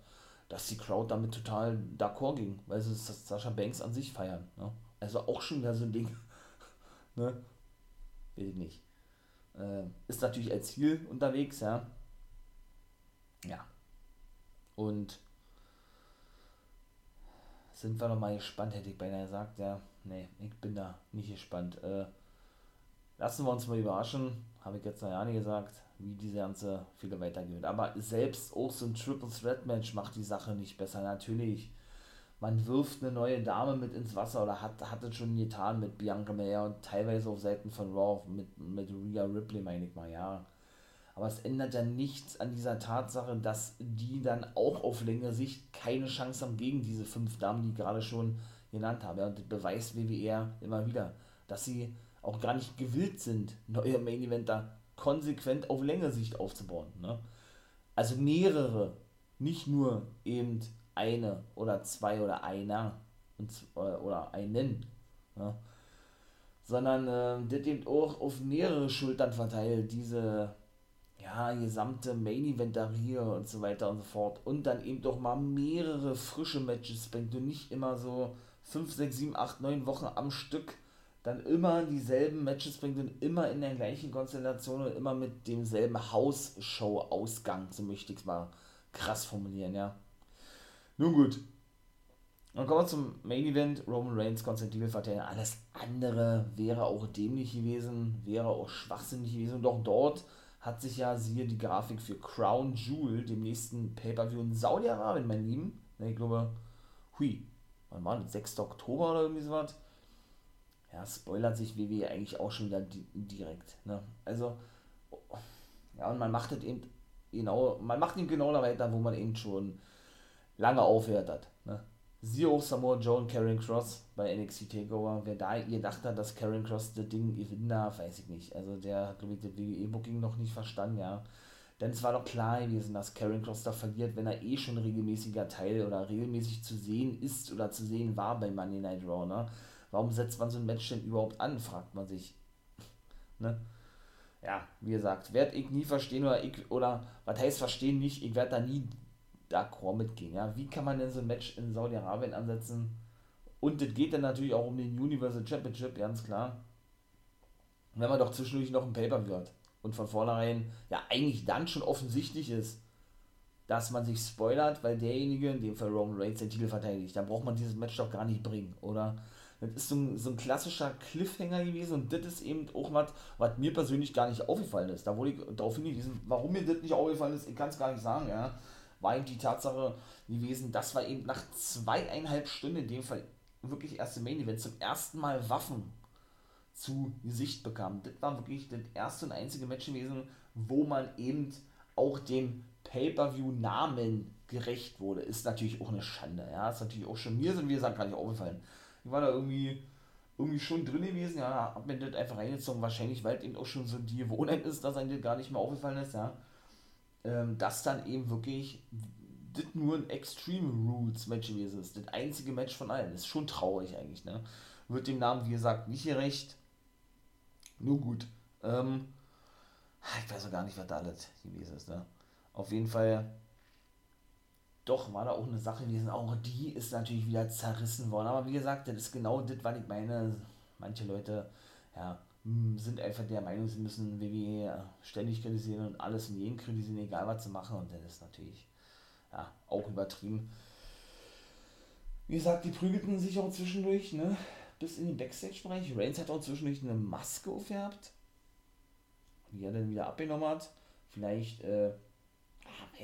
dass die Crowd damit total d'accord ging, weil sie das Sascha Banks an sich feiern. Ne? Also auch schon wieder so ein Ding. ne? Will ich nicht. Äh, ist natürlich als Ziel unterwegs, ja. Ja. Und sind wir noch mal gespannt, hätte ich beinahe gesagt. Ja, nee, ich bin da nicht gespannt. Äh, lassen wir uns mal überraschen, habe ich jetzt noch ja nicht gesagt wie diese ganze Fehler weitergeht. Aber selbst auch so ein Triple Threat Match macht die Sache nicht besser. Natürlich, man wirft eine neue Dame mit ins Wasser oder hat, hat es schon getan mit Bianca Meyer und teilweise auf Seiten von Raw mit, mit Rhea Ripley, meine ich mal, ja. Aber es ändert ja nichts an dieser Tatsache, dass die dann auch auf längere Sicht keine Chance haben gegen diese fünf Damen, die ich gerade schon genannt habe. Und das beweist WWE immer wieder, dass sie auch gar nicht gewillt sind, neue Main Eventer konsequent auf längere Sicht aufzubauen. Ne? Also mehrere, nicht nur eben eine oder zwei oder einer und, oder einen, ne? sondern äh, das eben auch auf mehrere Schultern verteilt, diese ja, gesamte Main Event hier und so weiter und so fort und dann eben doch mal mehrere frische Matches bringt und nicht immer so 5, 6, 7, 8, 9 Wochen am Stück dann immer dieselben Matches bringt und immer in der gleichen Konstellation und immer mit demselben Hausshow-Ausgang, so möchte ich es mal krass formulieren, ja. Nun gut. Dann kommen wir zum Main Event. Roman Reigns den verteidigen. Alles andere wäre auch dämlich gewesen, wäre auch schwachsinnig gewesen. Doch dort hat sich ja, siehe die Grafik für Crown Jewel, dem nächsten Pay-Per-View in Saudi-Arabien, mein Lieben. Ich glaube, hui, wann war das? 6. Oktober oder irgendwie sowas? Ja, spoilert sich WWE eigentlich auch schon wieder direkt. Ne? Also, ja, und man macht es eben genau, man macht ihn genau da weiter, wo man eben schon lange aufhört hat. Ne? Siehe auch Samoa Joe und Karen Cross bei NXT TakeOver. Wer da gedacht hat, dass Karen Cross das Ding gewinnen darf, weiß ich nicht. Also der hat, glaube ich, das WWE-Booking noch nicht verstanden, ja. Denn es war doch klar gewesen, dass Karen Cross da verliert, wenn er eh schon regelmäßiger Teil oder regelmäßig zu sehen ist oder zu sehen war bei Monday Night Raw, ne? Warum setzt man so ein Match denn überhaupt an, fragt man sich. ne? Ja, wie gesagt, werde ich nie verstehen oder ich, oder was heißt verstehen nicht, ich werde da nie d'accord mitgehen. Ja? Wie kann man denn so ein Match in Saudi-Arabien ansetzen? Und das geht dann natürlich auch um den Universal Championship, ganz klar. Wenn man doch zwischendurch noch ein Paper wird und von vornherein ja eigentlich dann schon offensichtlich ist, dass man sich spoilert, weil derjenige, in dem Fall Roman Reigns, den Titel verteidigt, dann braucht man dieses Match doch gar nicht bringen, oder? Das ist so ein, so ein klassischer Cliffhanger gewesen und das ist eben auch was, was mir persönlich gar nicht aufgefallen ist. Da wurde ich darauf hingewiesen, warum mir das nicht aufgefallen ist, ich kann es gar nicht sagen, ja war eben die Tatsache gewesen, dass wir eben nach zweieinhalb Stunden, in dem Fall wirklich erste Main Event, zum ersten Mal Waffen zu Gesicht bekamen. Das war wirklich das erste und einzige Match gewesen, wo man eben auch dem Pay-Per-View-Namen gerecht wurde. Ist natürlich auch eine Schande. Ja, ist natürlich auch schon mir sind, wie gesagt, gar nicht aufgefallen. Ich war da irgendwie, irgendwie schon drin gewesen, ja, hab mir das einfach reingezogen, wahrscheinlich, weil eben auch schon so die Gewohnheit ist, dass einem das gar nicht mehr aufgefallen ist, ja ähm, dass dann eben wirklich das nur ein Extreme Rules Match gewesen ist. Das einzige Match von allen. Das ist schon traurig eigentlich, ne? Wird dem Namen, wie gesagt, nicht gerecht. Nur gut. Ähm, ich weiß auch gar nicht, was da alles gewesen ist, ne? Auf jeden Fall, doch, war da auch eine Sache gewesen. Auch die ist natürlich wieder zerrissen worden. Aber wie gesagt, das ist genau das, was ich meine. Manche Leute, ja, hm, sind einfach der Meinung, sie müssen WWE ständig kritisieren und alles und jeden kritisieren, egal was sie machen. Und das ist natürlich ja, auch übertrieben. Wie gesagt, die prügelten sich auch zwischendurch, ne? Bis in den Backstage-Bereich. Reigns hat auch zwischendurch eine Maske aufgehabt, die er dann wieder abgenommen hat. Vielleicht, äh,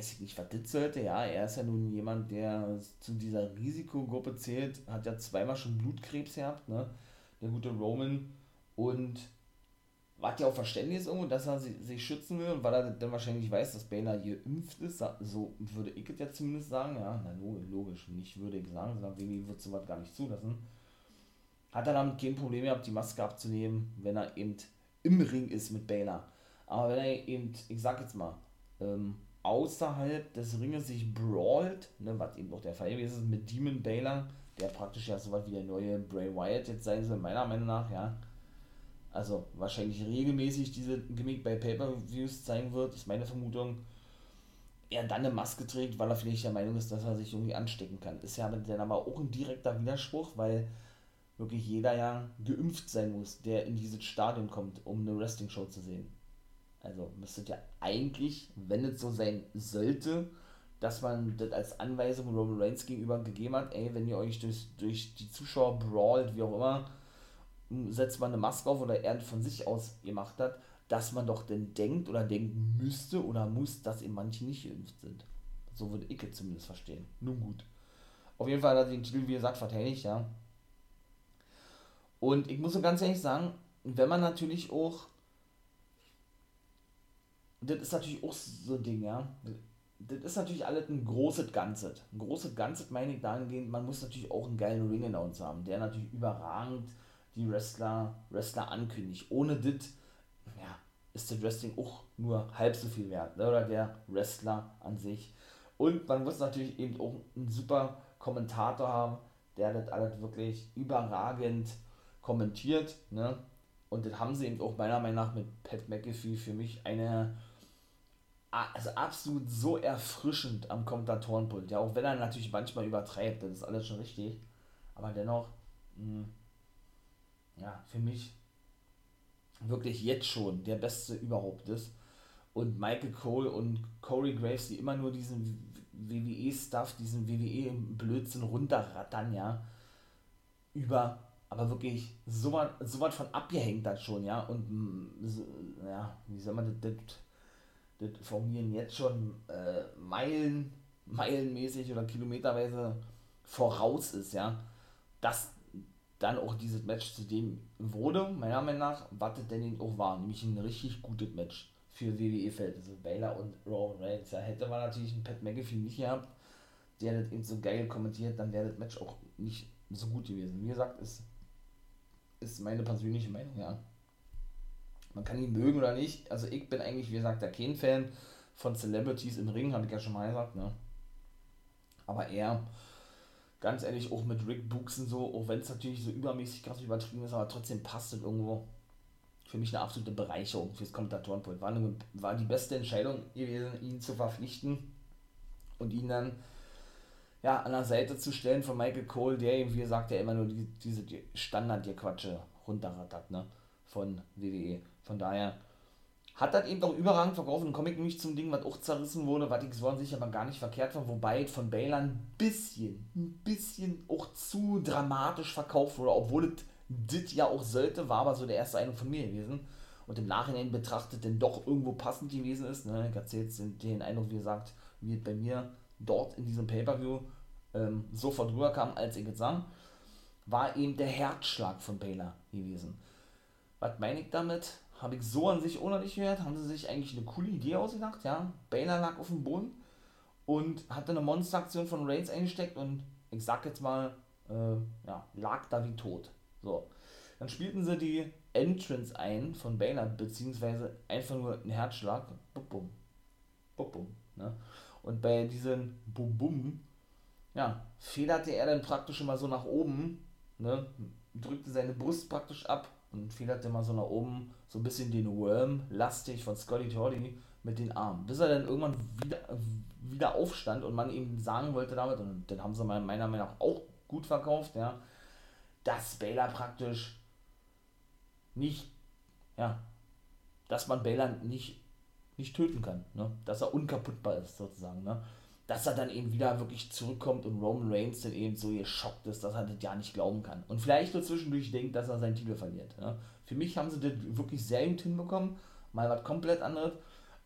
weiß ich nicht, was das sollte. Ja, er ist ja nun jemand, der zu dieser Risikogruppe zählt, hat ja zweimal schon Blutkrebs gehabt, ne? Der gute Roman und was ja auch verständlich ist irgendwo, dass er sich schützen will und weil er dann wahrscheinlich weiß, dass Baylor geimpft ist, so würde ich es ja zumindest sagen, ja, na logisch, nicht würde ich sagen, sondern WWE wird sowas gar nicht zulassen, hat er damit kein Problem gehabt, die Maske abzunehmen, wenn er eben im Ring ist mit Baylor. Aber wenn er eben, ich sag jetzt mal, ähm, außerhalb des Ringes sich brawlt, ne, was eben auch der Fall gewesen ist mit Demon Baylor, der praktisch ja sowas wie der neue Bray Wyatt jetzt sein soll, meiner Meinung nach, ja, also wahrscheinlich regelmäßig diese Gimmick bei Pay-Per-Views zeigen wird, ist meine Vermutung, er dann eine Maske trägt, weil er vielleicht der Meinung ist, dass er sich irgendwie anstecken kann. Ist ja dann aber auch ein direkter Widerspruch, weil wirklich jeder ja geimpft sein muss, der in dieses Stadion kommt, um eine Wrestling-Show zu sehen. Also müsste ja eigentlich, wenn es so sein sollte, dass man das als Anweisung Roman Reigns gegenüber gegeben hat, ey, wenn ihr euch durch, durch die Zuschauer brawlt, wie auch immer, setzt man eine Maske auf oder er von sich aus gemacht hat, dass man doch denn denkt oder denken müsste oder muss, dass eben manche nicht geimpft sind. So würde ich es zumindest verstehen. Nun gut. Auf jeden Fall hat er den Titel, wie gesagt, verteidigt, ja. Und ich muss ganz ehrlich sagen, wenn man natürlich auch, das ist natürlich auch so ein Ding, ja. Das ist natürlich alles ein großes Ganzes. Ein großes Ganzes meine ich dahingehend, man muss natürlich auch einen geilen Ring-Announcer haben, der natürlich überragend die Wrestler, Wrestler ankündigt. Ohne das ja, ist das Wrestling auch nur halb so viel wert. Ne? Oder der Wrestler an sich. Und man muss natürlich eben auch einen super Kommentator haben, der das alles wirklich überragend kommentiert. Ne? Und das haben sie eben auch meiner Meinung nach mit Pat McAfee für mich eine also absolut so erfrischend am Kommentatorenpult. Ja, auch wenn er natürlich manchmal übertreibt, das ist alles schon richtig. Aber dennoch, mh, hm, ja, für mich wirklich jetzt schon der Beste überhaupt ist. Und Michael Cole und Corey Graves, die immer nur diesen WWE-Stuff, diesen WWE-Blödsinn runterrattern, ja, über, aber wirklich so was, so von abgehängt hat schon, ja, und so, ja, wie soll man das, das, das formieren jetzt schon äh, Meilen, meilenmäßig oder kilometerweise voraus ist, ja, dass dann auch dieses Match zu dem wurde, meiner Meinung nach, was das denn auch war, nämlich ein richtig gutes Match für WWE-Verhältnisse. Baylor und Roman Reigns. Ja, hätte man natürlich einen Pat McAfee nicht gehabt, der das eben so geil kommentiert, dann wäre das Match auch nicht so gut gewesen. Wie gesagt, ist, ist meine persönliche Meinung, ja. Man kann ihn mögen oder nicht. Also ich bin eigentlich, wie gesagt, der kein Fan von Celebrities im Ring, habe ich ja schon mal gesagt, ne? Aber er, ganz ehrlich, auch mit Rick Books und so, auch wenn es natürlich so übermäßig krass übertrieben ist, aber trotzdem passt es irgendwo für mich eine absolute Bereicherung fürs Kommentatorenpult. War, eine, war die beste Entscheidung gewesen, ihn zu verpflichten und ihn dann ja, an der Seite zu stellen von Michael Cole, der eben, wie gesagt, ja immer nur die, diese die Standard-Quatsche runterrattert, ne? Von WWE. Von daher hat das eben auch überragend verkauft. Ein Comic nämlich zum Ding, was auch zerrissen wurde, was ich so sich aber gar nicht verkehrt war, wobei von Baylor ein bisschen, ein bisschen auch zu dramatisch verkauft wurde, obwohl es das ja auch sollte, war aber so der erste Eindruck von mir gewesen. Und im Nachhinein betrachtet denn doch irgendwo passend gewesen ist. Ne? Ich erzähle jetzt den Eindruck, wie gesagt, wie es bei mir dort in diesem Pay-Per-View ähm, sofort rüberkam, als ich es sah, war eben der Herzschlag von Baylor gewesen. Was meine ich damit? Habe ich so an sich ohne nicht gehört? Haben sie sich eigentlich eine coole Idee ausgedacht? Ja, Baylor lag auf dem Boden und hatte eine Monsteraktion von Reigns eingesteckt und ich sag jetzt mal, äh, ja, lag da wie tot. So. Dann spielten sie die Entrance ein von Baylor, beziehungsweise einfach nur einen Herzschlag. Bum, bum. Bum, bum. Ne? Und bei diesem Bum, bum, ja, federte er dann praktisch immer so nach oben, ne? drückte seine Brust praktisch ab und federte immer so nach oben, so ein bisschen den Worm lastig von Scotty Tordy mit den Armen, bis er dann irgendwann wieder, wieder aufstand und man ihm sagen wollte damit, und dann haben sie meiner Meinung nach auch gut verkauft, ja, dass Baylor praktisch nicht, ja, dass man Baylor nicht, nicht töten kann, ne? dass er unkaputtbar ist sozusagen, ne? Dass er dann eben wieder wirklich zurückkommt und Roman Reigns dann eben so geschockt ist, dass er das ja nicht glauben kann. Und vielleicht nur zwischendurch denkt, dass er seinen Titel verliert. Ne? Für mich haben sie das wirklich sehr gut hinbekommen, mal was komplett anderes.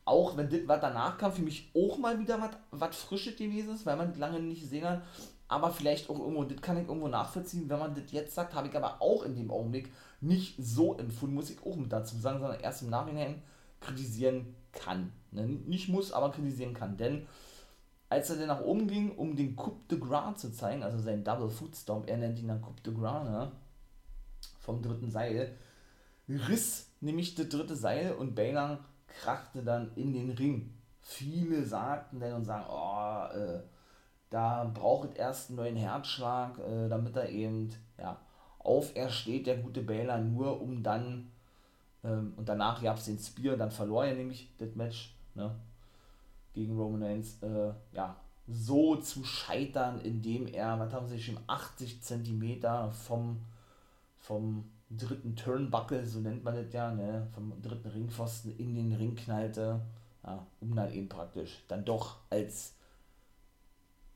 Auch wenn das, was danach kam, für mich auch mal wieder was, Frisches gewesen ist, weil man lange nicht gesehen hat aber vielleicht auch irgendwo, das kann ich irgendwo nachvollziehen, wenn man das jetzt sagt, habe ich aber auch in dem Augenblick nicht so empfunden, muss ich auch mit dazu sagen, sondern erst im Nachhinein kritisieren kann. Ne? Nicht muss, aber kritisieren kann. Denn als er dann nach oben ging, um den Coup de Gras zu zeigen, also sein Double Foot er nennt ihn dann Coup de Gras, ne? vom dritten Seil, riss nämlich das dritte Seil und Baylor krachte dann in den Ring. Viele sagten dann und sagen, oh, äh, da braucht erst einen neuen Herzschlag, äh, damit er eben ja, aufersteht, der gute Baylor, nur um dann, ähm, und danach gab es den Spear, dann verlor er nämlich das Match ne, gegen Roman Reigns, äh, ja, so zu scheitern, indem er, was haben sie schon, 80 Zentimeter vom, vom dritten Turnbuckle, so nennt man das ja, ne, vom dritten Ringpfosten in den Ring knallte, ja, um dann eben praktisch dann doch als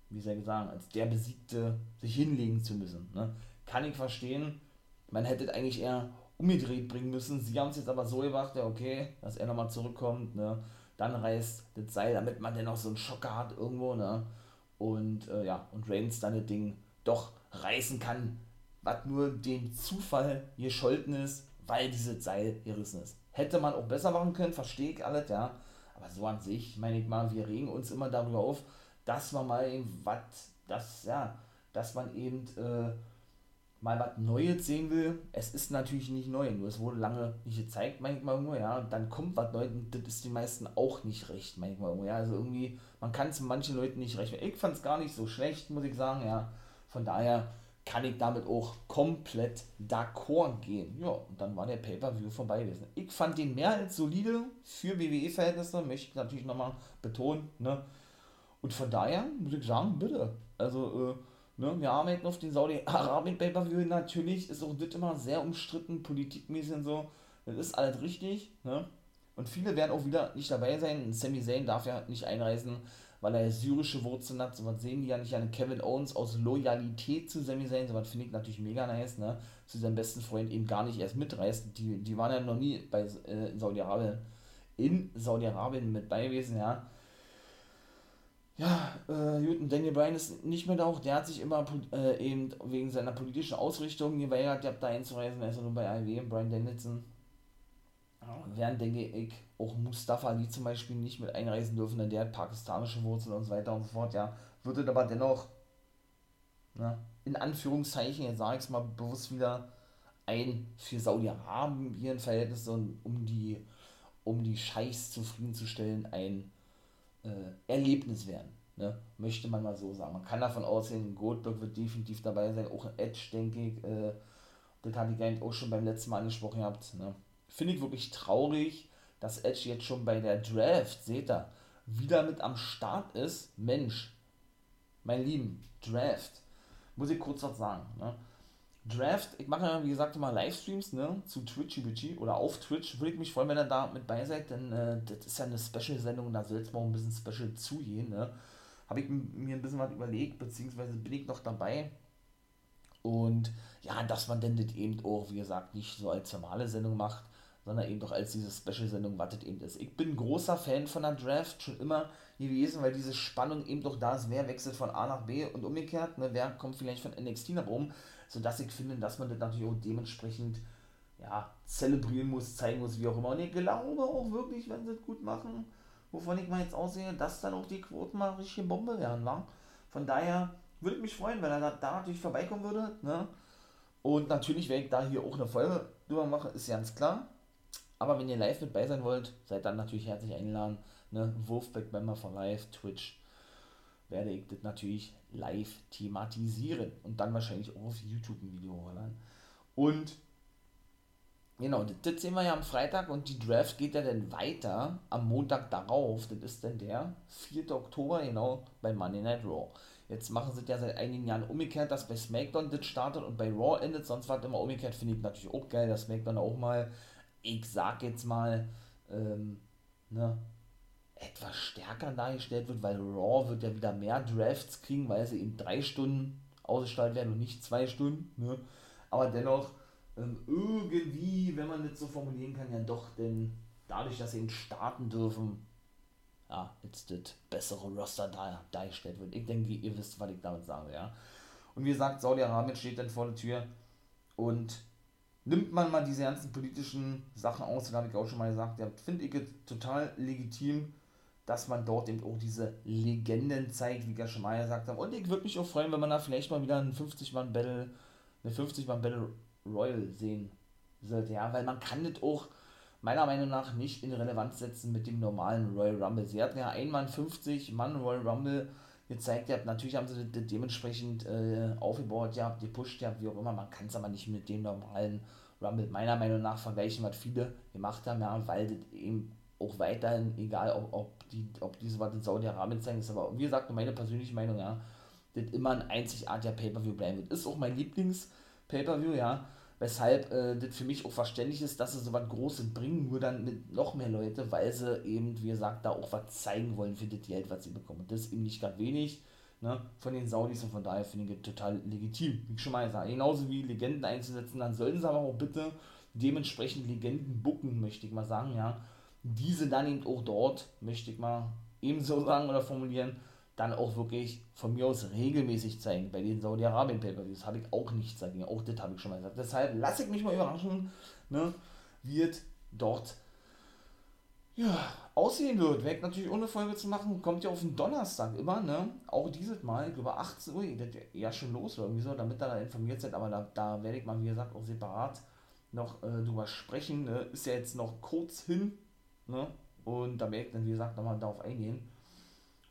wie soll ich sagen, als der Besiegte sich hinlegen zu müssen. Ne? Kann ich verstehen. Man hätte eigentlich eher umgedreht bringen müssen. Sie haben es jetzt aber so gemacht, ja, okay, dass er nochmal zurückkommt, ne? Dann reißt das Seil, damit man dennoch so einen Schocker hat irgendwo, ne? Und äh, ja, und Reigns dann das Ding doch reißen kann, was nur dem Zufall gescholten ist, weil dieses Seil gerissen ist. Hätte man auch besser machen können, verstehe ich alles, ja. Aber so an sich, meine ich mal, wir regen uns immer darüber auf, dass man mal eben was, das, ja, dass man eben äh, mal was Neues sehen will. Es ist natürlich nicht neu, nur es wurde lange nicht gezeigt, manchmal nur, ja, und dann kommt was Neues, das ist den meisten auch nicht recht, manchmal, ja, also irgendwie, man kann es manchen Leuten nicht recht. Ich fand es gar nicht so schlecht, muss ich sagen, ja, von daher kann ich damit auch komplett d'accord gehen. Ja, und dann war der Pay-Per-View vorbei gewesen. Ich fand den mehr als solide für WWE-Verhältnisse, möchte ich natürlich nochmal betonen, ne, und von daher muss ich sagen, bitte. Also, äh, ne, wir arbeiten auf den Saudi-Arabien Pay-Per-View. Natürlich ist auch das immer sehr umstritten, politikmäßig und so. Das ist alles richtig, ne? Und viele werden auch wieder nicht dabei sein. Sami Zayn darf ja nicht einreisen, weil er syrische Wurzeln hat. So was sehen die ja nicht an Kevin Owens aus Loyalität zu Sami Zayn. So was finde ich natürlich mega nice, ne? Zu seinem besten Freund eben gar nicht erst mitreißt. Die, die waren ja noch nie bei, äh, Saudi-Arabien in Saudi-Arabien mit bei gewesen, ja. Ja, äh, gut, und Daniel Bryan ist nicht mehr da auch. Der hat sich immer äh, eben wegen seiner politischen Ausrichtung geweigert, der da einzureisen. Er ist nur bei AEW, Brian Danielson. Ja, während, denke ich, auch Mustafa Ali zum Beispiel nicht mit einreisen dürfen, denn der hat pakistanische Wurzeln und so weiter und so fort, ja. Würde aber dennoch, na, in Anführungszeichen, jetzt sage ich es mal bewusst wieder, ein für Saudi-Arabien Verhältnis um die, um die Scheichs zufriedenzustellen, ein äh, Erlebnis werden. Ne? Möchte man mal so sagen. Man kann davon ausgehen, Goldberg wird definitiv dabei sein, auch Edge, denke ich. Äh, das hatte ich eigentlich auch schon beim letzten Mal angesprochen gehabt. Ne? Finde ich wirklich traurig, dass Edge jetzt schon bei der Draft, seht ihr, wieder mit am Start ist. Mensch, mein Lieben, Draft. Muss ich kurz was sagen. Ne? Draft, ich mache ja wie gesagt immer Livestreams ne, zu Twitchy Bitchy oder auf Twitch. Würde ich mich freuen, wenn ihr da mit bei seid, denn äh, das ist ja eine Special-Sendung, da soll es mal ein bisschen special zugehen. Ne? Habe ich mir ein bisschen was überlegt, beziehungsweise bin ich noch dabei. Und ja, dass man denn das eben auch, wie gesagt, nicht so als normale Sendung macht, sondern eben doch als diese Special-Sendung, was das eben ist. Ich bin großer Fan von der Draft, schon immer gewesen, weil diese Spannung eben doch da ist, wer wechselt von A nach B und umgekehrt, ne, wer kommt vielleicht von NXT nach oben, sodass ich finde, dass man das natürlich auch dementsprechend ja, zelebrieren muss, zeigen muss, wie auch immer. Und ich glaube auch wirklich, wenn sie es gut machen, wovon ich mal jetzt aussehe, dass dann auch die Quoten mal richtige Bombe werden, wa? Von daher würde ich mich freuen, wenn er da, da natürlich vorbeikommen würde, ne? Und natürlich werde ich da hier auch eine Folge drüber machen, ist ganz klar. Aber wenn ihr live mit bei sein wollt, seid dann natürlich herzlich eingeladen. Ne? Wolfpack Member von Live, Twitch, werde ich das natürlich live thematisieren und dann wahrscheinlich auch auf YouTube ein Video holen. Und genau, das, das sehen wir ja am Freitag und die Draft geht ja dann weiter am Montag darauf. Das ist dann der 4. Oktober, genau, bei Monday Night Raw. Jetzt machen sie ja seit einigen Jahren umgekehrt, dass bei SmackDown das startet und bei Raw endet. Sonst war es immer umgekehrt, finde ich natürlich auch geil, dass SmackDown auch mal, ich sag jetzt mal, ähm, ne, etwas stärker dargestellt wird, weil Raw wird ja wieder mehr Drafts kriegen, weil sie in drei Stunden ausgestrahlt werden und nicht zwei Stunden. Ne? Aber dennoch, ähm, irgendwie, wenn man das so formulieren kann, ja doch, denn dadurch, dass sie ihn starten dürfen, ja, jetzt das bessere Roster da dargestellt wird. Ich denke, ihr wisst, was ich damit sage, ja. Und wie gesagt, Saudi-Arabien steht dann vor der Tür und nimmt man mal diese ganzen politischen Sachen aus, da habe ich auch schon mal gesagt, ja, finde ich total legitim, dass man dort eben auch diese Legenden zeigt, wie schon mal gesagt habe. Und ich würde mich auch freuen, wenn man da vielleicht mal wieder einen 50-Mann-Battle, eine 50-Mann-Battle Royal sehen sollte. Ja, weil man kann das auch meiner Meinung nach nicht in Relevanz setzen mit dem normalen Royal Rumble. Sie hatten ja einmal 50 Mann Royal Rumble gezeigt, ja, natürlich haben sie das dementsprechend äh, aufgebaut, ja, gepusht, ja, wie auch immer. Man kann es aber nicht mit dem normalen Rumble meiner Meinung nach vergleichen, was viele gemacht haben, ja, weil das eben auch weiterhin, egal ob, ob, die, ob diese was in Saudi-Arabien zeigen, ist aber, wie gesagt, meine persönliche Meinung, ja, das immer ein einzigartiger Pay-Per-View bleiben wird. Ist auch mein Lieblings-Pay-Per-View, ja, weshalb äh, das für mich auch verständlich ist, dass sie so was Großes bringen, nur dann mit noch mehr Leute, weil sie eben, wie gesagt, da auch was zeigen wollen für das Geld, was sie bekommen. Und das ist eben nicht gerade wenig ne, von den Saudis und von daher finde ich total legitim, wie ich schon mal gesagt Genauso wie Legenden einzusetzen, dann sollten sie aber auch bitte dementsprechend Legenden bucken, möchte ich mal sagen, ja diese dann eben auch dort, möchte ich mal ebenso sagen oder formulieren, dann auch wirklich von mir aus regelmäßig zeigen. Bei den Saudi-Arabien Pay-Per-Views habe ich auch nichts dagegen. Auch das habe ich schon mal gesagt. Deshalb lasse ich mich mal überraschen, ne, wird dort ja, aussehen wird. Weg natürlich ohne Folge zu machen, kommt ja auf den Donnerstag immer, ne? Auch dieses Mal, über 18 Uhr, das ja schon los oder irgendwie so, damit ihr da informiert seid, aber da, da werde ich mal, wie gesagt, auch separat noch äh, drüber sprechen. Ne? Ist ja jetzt noch kurz hin, Ne? Und da werde ich dann, wie gesagt, nochmal darauf eingehen.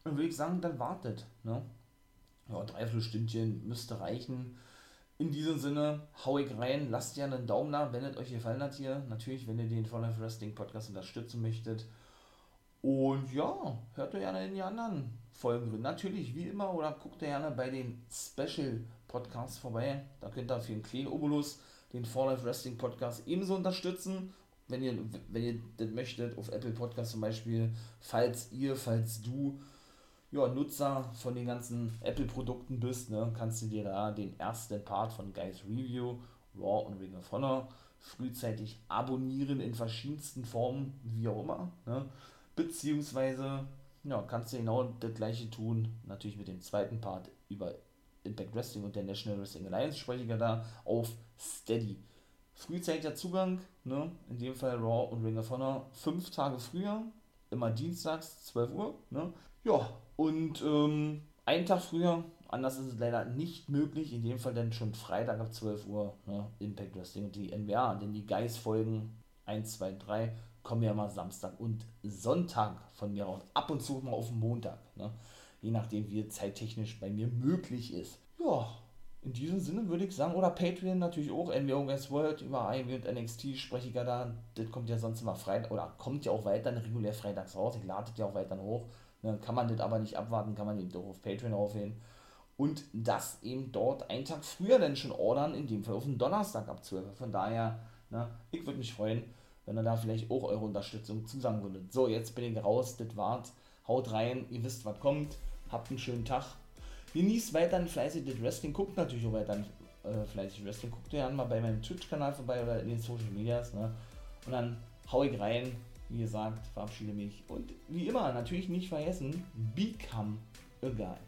Und würde ich sagen, dann wartet. Ne? Ja, dreiviertel Stündchen müsste reichen. In diesem Sinne, hau ich rein, lasst ja einen Daumen da, wenn es euch gefallen hat hier. Natürlich, wenn ihr den For Life Wrestling Podcast unterstützen möchtet. Und ja, hört ihr gerne in die anderen Folgen drin. Natürlich, wie immer, oder guckt ihr gerne bei den Special Podcasts vorbei. Da könnt ihr für einen kleinen Obolus den For Life Wrestling Podcast ebenso unterstützen wenn ihr, wenn ihr das möchtet, auf Apple Podcast zum Beispiel, falls ihr, falls du ja, Nutzer von den ganzen Apple-Produkten bist, ne, kannst du dir da den ersten Part von Guys Review, Raw und Ring of Honor frühzeitig abonnieren in verschiedensten Formen, wie auch immer. Ne? Beziehungsweise ja, kannst du genau das gleiche tun, natürlich mit dem zweiten Part über Impact Wrestling und der National Wrestling Alliance spreche ich ja da auf Steady. Frühzeitiger Zugang, ne? in dem Fall Raw und Ring of Honor, fünf Tage früher, immer dienstags, 12 Uhr. Ne? Ja, und ähm, einen Tag früher, anders ist es leider nicht möglich, in dem Fall dann schon Freitag ab 12 Uhr, ne? Impact Wrestling und die NWA, denn die Guys-Folgen 1, 2, 3 kommen ja mal Samstag und Sonntag von mir aus, ab und zu mal auf den Montag, ne? je nachdem wie zeittechnisch bei mir möglich ist. Ja, in diesem Sinne würde ich sagen, oder Patreon natürlich auch, NWO Guys World, über IW und NXT spreche ich ja da, das kommt ja sonst immer Freitag, oder kommt ja auch weiter regulär freitags raus, ich lade ja auch weiter hoch, dann kann man das aber nicht abwarten, kann man eben doch auf Patreon aufhören und das eben dort einen Tag früher dann schon ordern, in dem Fall auf den Donnerstag ab 12 Von daher, na, ich würde mich freuen, wenn ihr da vielleicht auch eure Unterstützung zusagen würdet. So, jetzt bin ich raus, das war's. Haut rein, ihr wisst, was kommt. Habt einen schönen Tag. Genießt weiterhin fleißig das Wrestling. Guckt natürlich auch weiterhin äh, fleißig Wrestling. Guckt ihr mal bei meinem Twitch-Kanal vorbei oder in den Social Medias. Ne? Und dann hau ich rein. Wie gesagt, verabschiede mich. Und wie immer, natürlich nicht vergessen, become a guy.